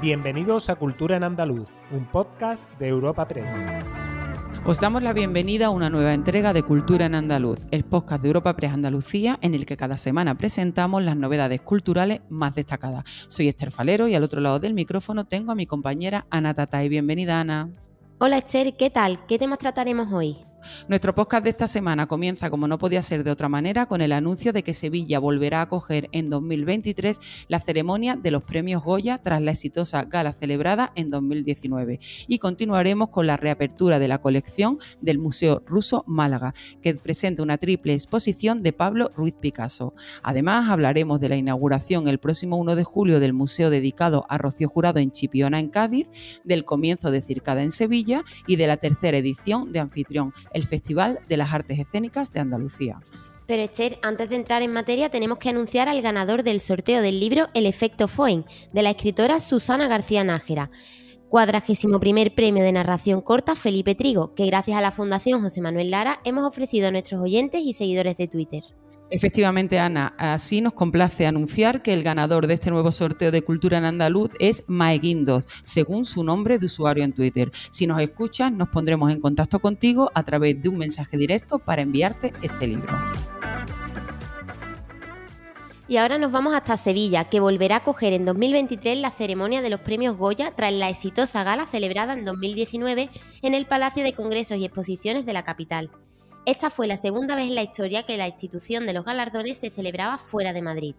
Bienvenidos a Cultura en Andaluz, un podcast de Europa Press. Os damos la bienvenida a una nueva entrega de Cultura en Andaluz, el podcast de Europa Press Andalucía, en el que cada semana presentamos las novedades culturales más destacadas. Soy Esther Falero y al otro lado del micrófono tengo a mi compañera Ana Tatay. Bienvenida, Ana. Hola Esther, ¿qué tal? ¿Qué temas trataremos hoy? Nuestro podcast de esta semana comienza, como no podía ser de otra manera, con el anuncio de que Sevilla volverá a acoger en 2023 la ceremonia de los premios Goya tras la exitosa gala celebrada en 2019. Y continuaremos con la reapertura de la colección del Museo Ruso Málaga, que presenta una triple exposición de Pablo Ruiz Picasso. Además, hablaremos de la inauguración el próximo 1 de julio del museo dedicado a Rocío Jurado en Chipiona, en Cádiz, del comienzo de Circada en Sevilla y de la tercera edición de Anfitrión el Festival de las Artes Escénicas de Andalucía. Pero Esther, antes de entrar en materia tenemos que anunciar al ganador del sorteo del libro El efecto Foen, de la escritora Susana García Nájera. Cuadragésimo primer premio de narración corta Felipe Trigo, que gracias a la Fundación José Manuel Lara hemos ofrecido a nuestros oyentes y seguidores de Twitter. Efectivamente, Ana, así nos complace anunciar que el ganador de este nuevo sorteo de cultura en andaluz es Maeguindos, según su nombre de usuario en Twitter. Si nos escuchas, nos pondremos en contacto contigo a través de un mensaje directo para enviarte este libro. Y ahora nos vamos hasta Sevilla, que volverá a coger en 2023 la ceremonia de los premios Goya tras la exitosa gala celebrada en 2019 en el Palacio de Congresos y Exposiciones de la capital. Esta fue la segunda vez en la historia que la institución de los galardones se celebraba fuera de Madrid.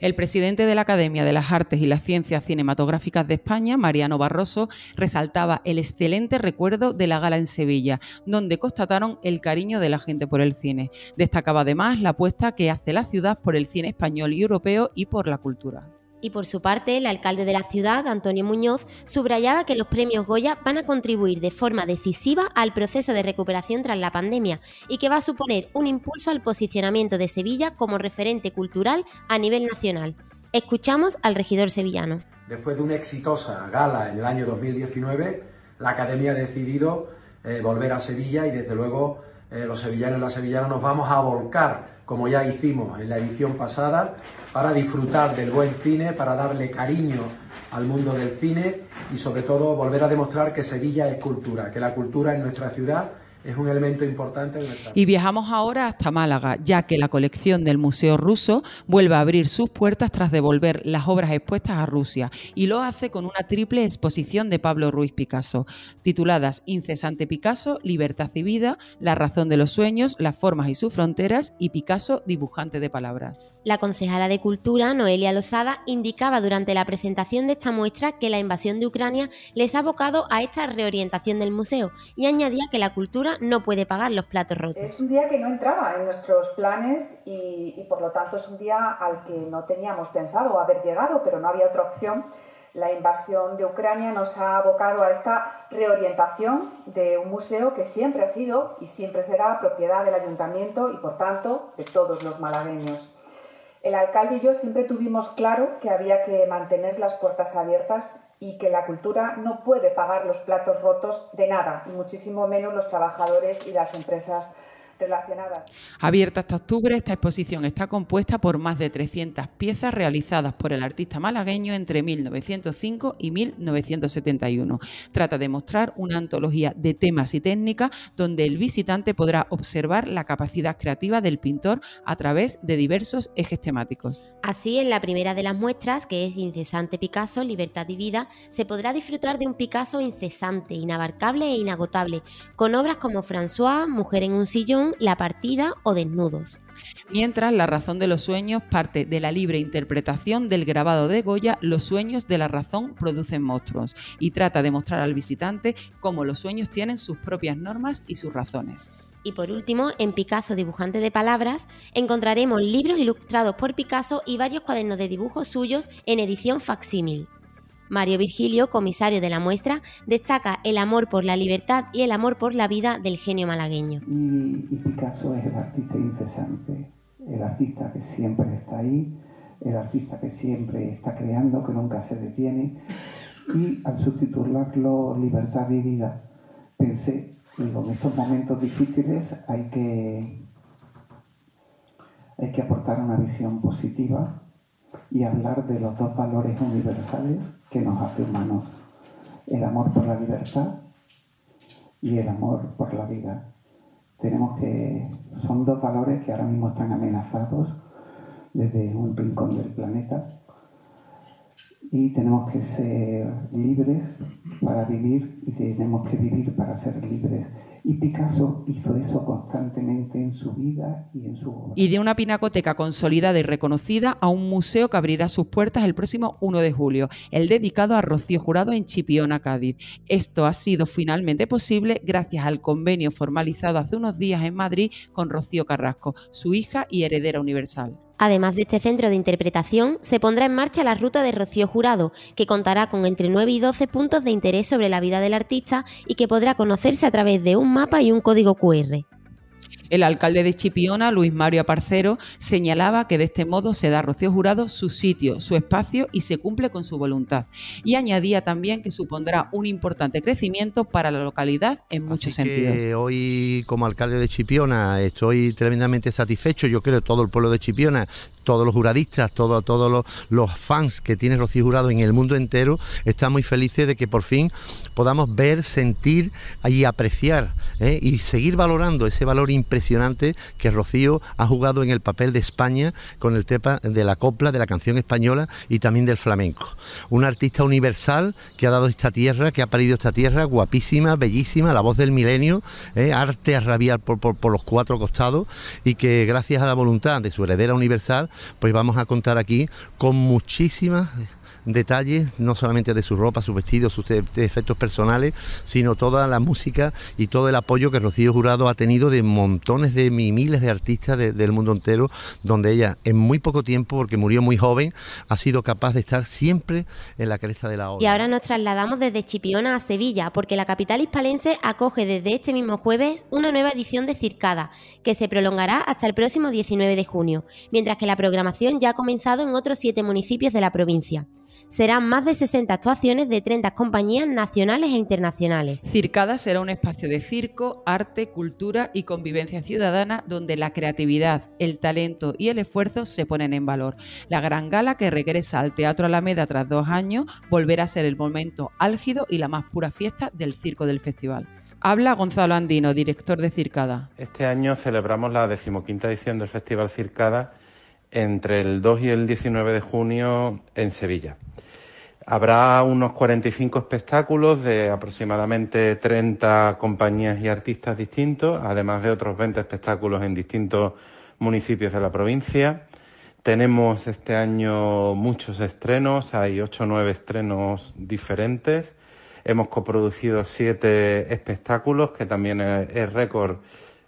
El presidente de la Academia de las Artes y las Ciencias Cinematográficas de España, Mariano Barroso, resaltaba el excelente recuerdo de la gala en Sevilla, donde constataron el cariño de la gente por el cine. Destacaba además la apuesta que hace la ciudad por el cine español y europeo y por la cultura. Y por su parte, el alcalde de la ciudad, Antonio Muñoz, subrayaba que los premios Goya van a contribuir de forma decisiva al proceso de recuperación tras la pandemia y que va a suponer un impulso al posicionamiento de Sevilla como referente cultural a nivel nacional. Escuchamos al regidor sevillano. Después de una exitosa gala en el año 2019, la Academia ha decidido eh, volver a Sevilla y desde luego eh, los sevillanos y las sevillanas nos vamos a volcar, como ya hicimos en la edición pasada, para disfrutar del buen cine, para darle cariño al mundo del cine y sobre todo volver a demostrar que Sevilla es cultura, que la cultura en nuestra ciudad es un elemento importante. De nuestra... Y viajamos ahora hasta Málaga, ya que la colección del Museo Ruso vuelve a abrir sus puertas tras devolver las obras expuestas a Rusia y lo hace con una triple exposición de Pablo Ruiz Picasso, tituladas Incesante Picasso, Libertad y Vida, La razón de los sueños, Las formas y sus fronteras y Picasso, dibujante de palabras. La concejala de Cultura, Noelia Losada, indicaba durante la presentación de esta muestra que la invasión de Ucrania les ha abocado a esta reorientación del museo y añadía que la cultura no puede pagar los platos rotos. Es un día que no entraba en nuestros planes y, y por lo tanto es un día al que no teníamos pensado haber llegado, pero no había otra opción. La invasión de Ucrania nos ha abocado a esta reorientación de un museo que siempre ha sido y siempre será propiedad del ayuntamiento y por tanto de todos los malagueños. El alcalde y yo siempre tuvimos claro que había que mantener las puertas abiertas y que la cultura no puede pagar los platos rotos de nada, muchísimo menos los trabajadores y las empresas relacionadas. Abierta hasta octubre, esta exposición está compuesta por más de 300 piezas realizadas por el artista malagueño entre 1905 y 1971. Trata de mostrar una antología de temas y técnicas donde el visitante podrá observar la capacidad creativa del pintor a través de diversos ejes temáticos. Así, en la primera de las muestras, que es Incesante Picasso, Libertad y Vida, se podrá disfrutar de un Picasso incesante, inabarcable e inagotable, con obras como François, Mujer en un sillón, La partida o Desnudos. Mientras La razón de los sueños parte de la libre interpretación del grabado de Goya Los sueños de la razón producen monstruos y trata de mostrar al visitante cómo los sueños tienen sus propias normas y sus razones. Y por último, en Picasso, dibujante de palabras, encontraremos libros ilustrados por Picasso y varios cuadernos de dibujos suyos en edición facsímil. Mario Virgilio, comisario de la muestra, destaca el amor por la libertad y el amor por la vida del genio malagueño. Y, Picasso es el artista incesante, el artista que siempre está ahí, el artista que siempre está creando, que nunca se detiene. Y al subtitularlo Libertad y Vida, pensé, digo, en estos momentos difíciles hay que, hay que aportar una visión positiva y hablar de los dos valores universales que nos hacen humanos, el amor por la libertad y el amor por la vida. Tenemos que, son dos valores que ahora mismo están amenazados desde un rincón del planeta y tenemos que ser libres para vivir y tenemos que vivir para ser libres. Y Picasso hizo eso constantemente en su vida y en su obra. Y de una pinacoteca consolidada y reconocida a un museo que abrirá sus puertas el próximo 1 de julio, el dedicado a Rocío Jurado en Chipiona, Cádiz. Esto ha sido finalmente posible gracias al convenio formalizado hace unos días en Madrid con Rocío Carrasco, su hija y heredera universal. Además de este centro de interpretación, se pondrá en marcha la ruta de Rocío Jurado, que contará con entre 9 y 12 puntos de interés sobre la vida del artista y que podrá conocerse a través de un mapa y un código QR. El alcalde de Chipiona, Luis Mario Aparcero, señalaba que de este modo se da a Rocío Jurado su sitio, su espacio y se cumple con su voluntad. Y añadía también que supondrá un importante crecimiento para la localidad en muchos Así sentidos. Que hoy, como alcalde de Chipiona, estoy tremendamente satisfecho. Yo creo todo el pueblo de Chipiona todos los juradistas, todos todo los, fans que tiene Rocío Jurado en el mundo entero, están muy felices de que por fin podamos ver, sentir y apreciar ¿eh? y seguir valorando ese valor impresionante que Rocío ha jugado en el papel de España con el tema de la copla, de la canción española y también del flamenco. Un artista universal que ha dado esta tierra, que ha parido esta tierra, guapísima, bellísima, la voz del milenio, ¿eh? arte a rabiar por, por los cuatro costados y que gracias a la voluntad de su heredera universal pues vamos a contar aquí con muchísimas detalles, no solamente de su ropa, sus vestidos, sus efectos personales, sino toda la música y todo el apoyo que Rocío Jurado ha tenido de montones de miles de artistas de, del mundo entero, donde ella en muy poco tiempo, porque murió muy joven, ha sido capaz de estar siempre en la cresta de la ola. Y ahora nos trasladamos desde Chipiona a Sevilla, porque la capital hispalense acoge desde este mismo jueves una nueva edición de Circada, que se prolongará hasta el próximo 19 de junio, mientras que la programación ya ha comenzado en otros siete municipios de la provincia serán más de 60 actuaciones de 30 compañías nacionales e internacionales. Circada será un espacio de circo, arte, cultura y convivencia ciudadana donde la creatividad, el talento y el esfuerzo se ponen en valor. La gran gala que regresa al Teatro Alameda tras dos años volverá a ser el momento álgido y la más pura fiesta del circo del festival. Habla Gonzalo Andino, director de Circada. Este año celebramos la decimoquinta edición del Festival Circada entre el 2 y el 19 de junio en Sevilla. Habrá unos 45 espectáculos de aproximadamente 30 compañías y artistas distintos, además de otros 20 espectáculos en distintos municipios de la provincia. Tenemos este año muchos estrenos, hay 8 o 9 estrenos diferentes. Hemos coproducido 7 espectáculos, que también es récord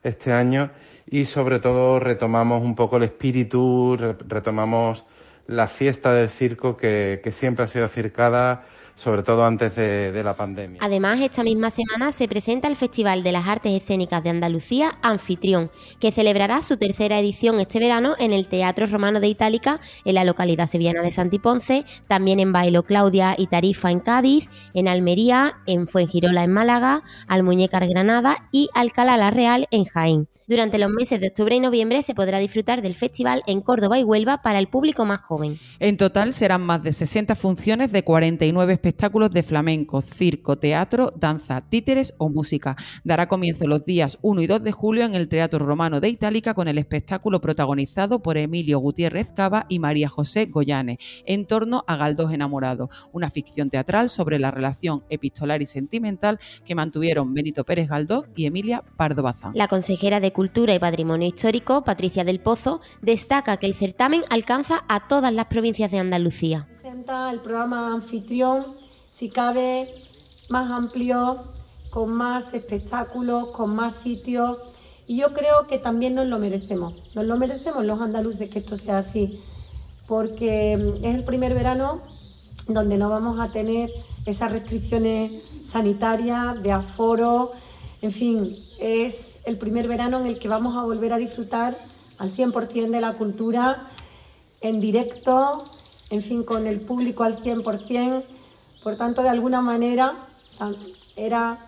este año, y sobre todo retomamos un poco el espíritu, retomamos la fiesta del circo que, que siempre ha sido circada sobre todo antes de, de, la pandemia. Además, esta misma semana se presenta el Festival de las Artes Escénicas de Andalucía, Anfitrión, que celebrará su tercera edición este verano en el Teatro Romano de Itálica, en la localidad sevillana de Santiponce, también en Bailo Claudia y Tarifa en Cádiz, en Almería, en Fuengirola en Málaga, Almuñécar Granada y Alcalá la Real en Jaén. Durante los meses de octubre y noviembre se podrá disfrutar del festival en Córdoba y Huelva para el público más joven. En total serán más de 60 funciones de 49 espectáculos de flamenco, circo, teatro, danza, títeres o música. Dará comienzo los días 1 y 2 de julio en el Teatro Romano de Itálica con el espectáculo protagonizado por Emilio Gutiérrez Cava y María José Goyane, en torno a Galdós enamorado, una ficción teatral sobre la relación epistolar y sentimental que mantuvieron Benito Pérez Galdós y Emilia Pardo Bazán. La consejera de Cultura y Patrimonio Histórico, Patricia del Pozo, destaca que el certamen alcanza a todas las provincias de Andalucía. Presenta el programa anfitrión, si cabe, más amplio, con más espectáculos, con más sitios. Y yo creo que también nos lo merecemos. Nos lo merecemos los andaluces que esto sea así. Porque es el primer verano donde no vamos a tener esas restricciones sanitarias, de aforo, en fin, es el primer verano en el que vamos a volver a disfrutar al 100% de la cultura en directo, en fin, con el público al 100%. Por tanto, de alguna manera era,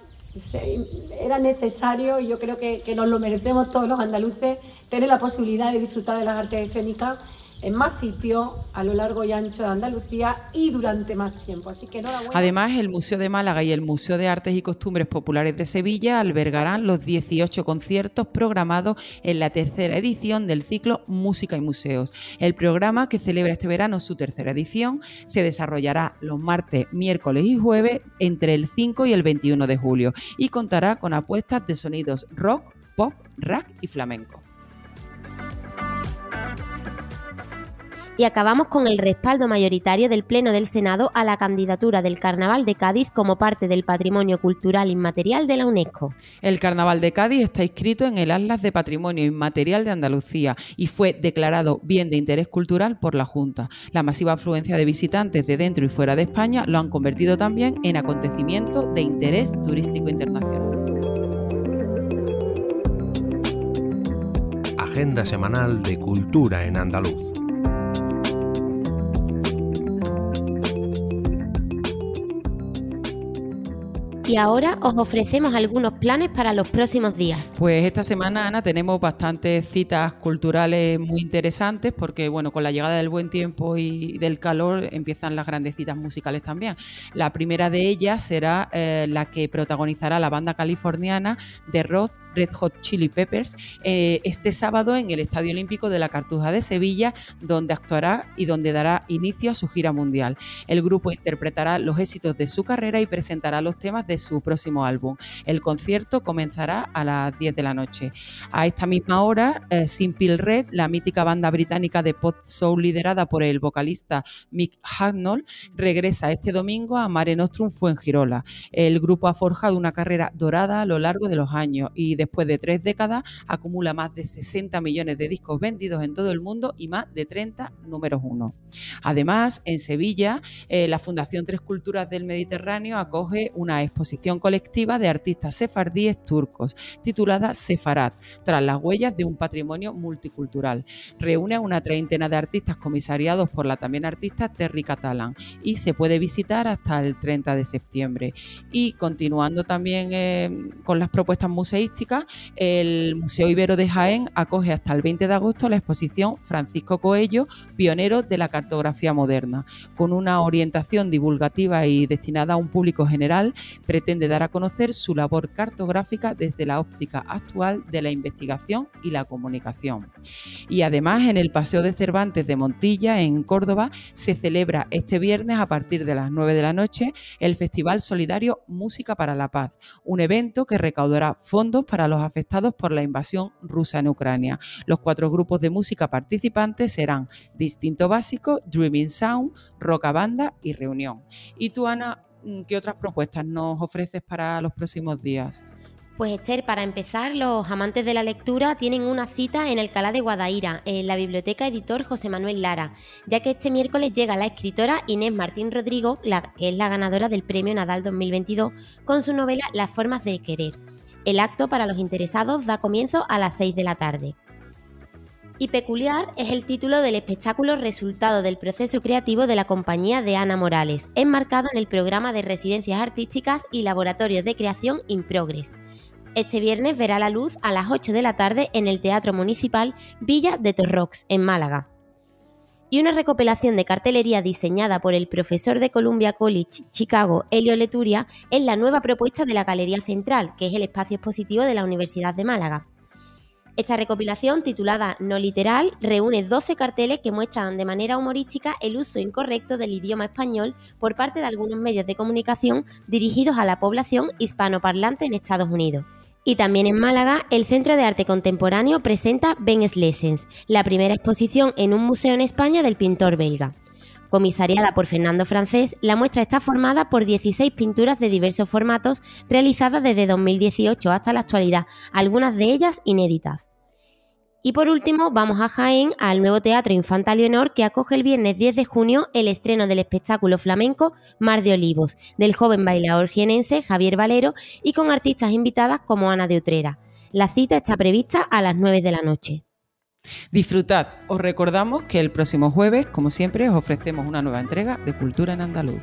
era necesario, y yo creo que, que nos lo merecemos todos los andaluces, tener la posibilidad de disfrutar de las artes escénicas en más sitios a lo largo y ancho de Andalucía y durante más tiempo. Así que Además, el Museo de Málaga y el Museo de Artes y Costumbres Populares de Sevilla albergarán los 18 conciertos programados en la tercera edición del ciclo Música y Museos. El programa, que celebra este verano su tercera edición, se desarrollará los martes, miércoles y jueves entre el 5 y el 21 de julio y contará con apuestas de sonidos rock, pop, rap y flamenco. Y acabamos con el respaldo mayoritario del Pleno del Senado a la candidatura del Carnaval de Cádiz como parte del Patrimonio Cultural Inmaterial de la UNESCO. El Carnaval de Cádiz está inscrito en el Atlas de Patrimonio Inmaterial de Andalucía y fue declarado bien de interés cultural por la Junta. La masiva afluencia de visitantes de dentro y fuera de España lo han convertido también en acontecimiento de interés turístico internacional. Agenda semanal de Cultura en Andaluz. Y ahora os ofrecemos algunos planes para los próximos días. Pues esta semana, Ana, tenemos bastantes citas culturales muy interesantes porque, bueno, con la llegada del buen tiempo y del calor empiezan las grandes citas musicales también. La primera de ellas será eh, la que protagonizará la banda californiana de rock Red Hot Chili Peppers eh, este sábado en el Estadio Olímpico de la Cartuja de Sevilla, donde actuará y donde dará inicio a su gira mundial. El grupo interpretará los éxitos de su carrera y presentará los temas de su próximo álbum. El concierto comenzará a las 10 de la noche. A esta misma hora, eh, Simple Red, la mítica banda británica de pop soul liderada por el vocalista Mick Hagnall, regresa este domingo a Mare Nostrum Fuengirola. El grupo ha forjado una carrera dorada a lo largo de los años y después de tres décadas acumula más de 60 millones de discos vendidos en todo el mundo y más de 30 números uno. Además, en Sevilla, eh, la Fundación Tres Culturas del Mediterráneo acoge una exposición colectiva de artistas sefardíes turcos titulada Sefarad, tras las huellas de un patrimonio multicultural. Reúne a una treintena de artistas comisariados por la también artista Terry Catalan y se puede visitar hasta el 30 de septiembre. Y continuando también eh, con las propuestas museísticas, el Museo Ibero de Jaén acoge hasta el 20 de agosto la exposición Francisco Coello, pionero de la cartografía moderna. Con una orientación divulgativa y destinada a un público general, pretende dar a conocer su labor cartográfica desde la óptica actual de la investigación y la comunicación. Y además, en el Paseo de Cervantes de Montilla, en Córdoba, se celebra este viernes a partir de las 9 de la noche el Festival Solidario Música para la Paz, un evento que recaudará fondos para los afectados por la invasión rusa en Ucrania. Los cuatro grupos de música participantes serán Distinto Básico, Dreaming Sound, Roca Banda y Reunión. ¿Y tú, Ana, mm, qué otras propuestas nos ofreces para los próximos días? Pues Esther, para empezar, los amantes de la lectura tienen una cita en Alcalá de Guadaira, en la biblioteca editor José Manuel Lara, ya que este miércoles llega la escritora Inés Martín Rodrigo, que es la ganadora del Premio Nadal 2022, con su novela Las formas de querer. El acto para los interesados da comienzo a las 6 de la tarde. Y peculiar es el título del espectáculo resultado del proceso creativo de la compañía de Ana Morales, enmarcado en el programa de residencias artísticas y laboratorios de creación In Progress. Este viernes verá la luz a las 8 de la tarde en el Teatro Municipal Villa de Torrox, en Málaga y una recopilación de cartelería diseñada por el profesor de Columbia College Chicago, Elio Leturia, es la nueva propuesta de la Galería Central, que es el espacio expositivo de la Universidad de Málaga. Esta recopilación, titulada No Literal, reúne 12 carteles que muestran de manera humorística el uso incorrecto del idioma español por parte de algunos medios de comunicación dirigidos a la población hispanoparlante en Estados Unidos. Y también en Málaga, el Centro de Arte Contemporáneo presenta Ben Lessons, la primera exposición en un museo en España del pintor belga. Comisariada por Fernando Francés, la muestra está formada por 16 pinturas de diversos formatos realizadas desde 2018 hasta la actualidad, algunas de ellas inéditas. Y por último, vamos a Jaén, al nuevo Teatro Infanta Leonor, que acoge el viernes 10 de junio el estreno del espectáculo flamenco Mar de Olivos, del joven bailador jienense Javier Valero y con artistas invitadas como Ana de Utrera. La cita está prevista a las 9 de la noche. Disfrutad. Os recordamos que el próximo jueves, como siempre, os ofrecemos una nueva entrega de Cultura en Andaluz.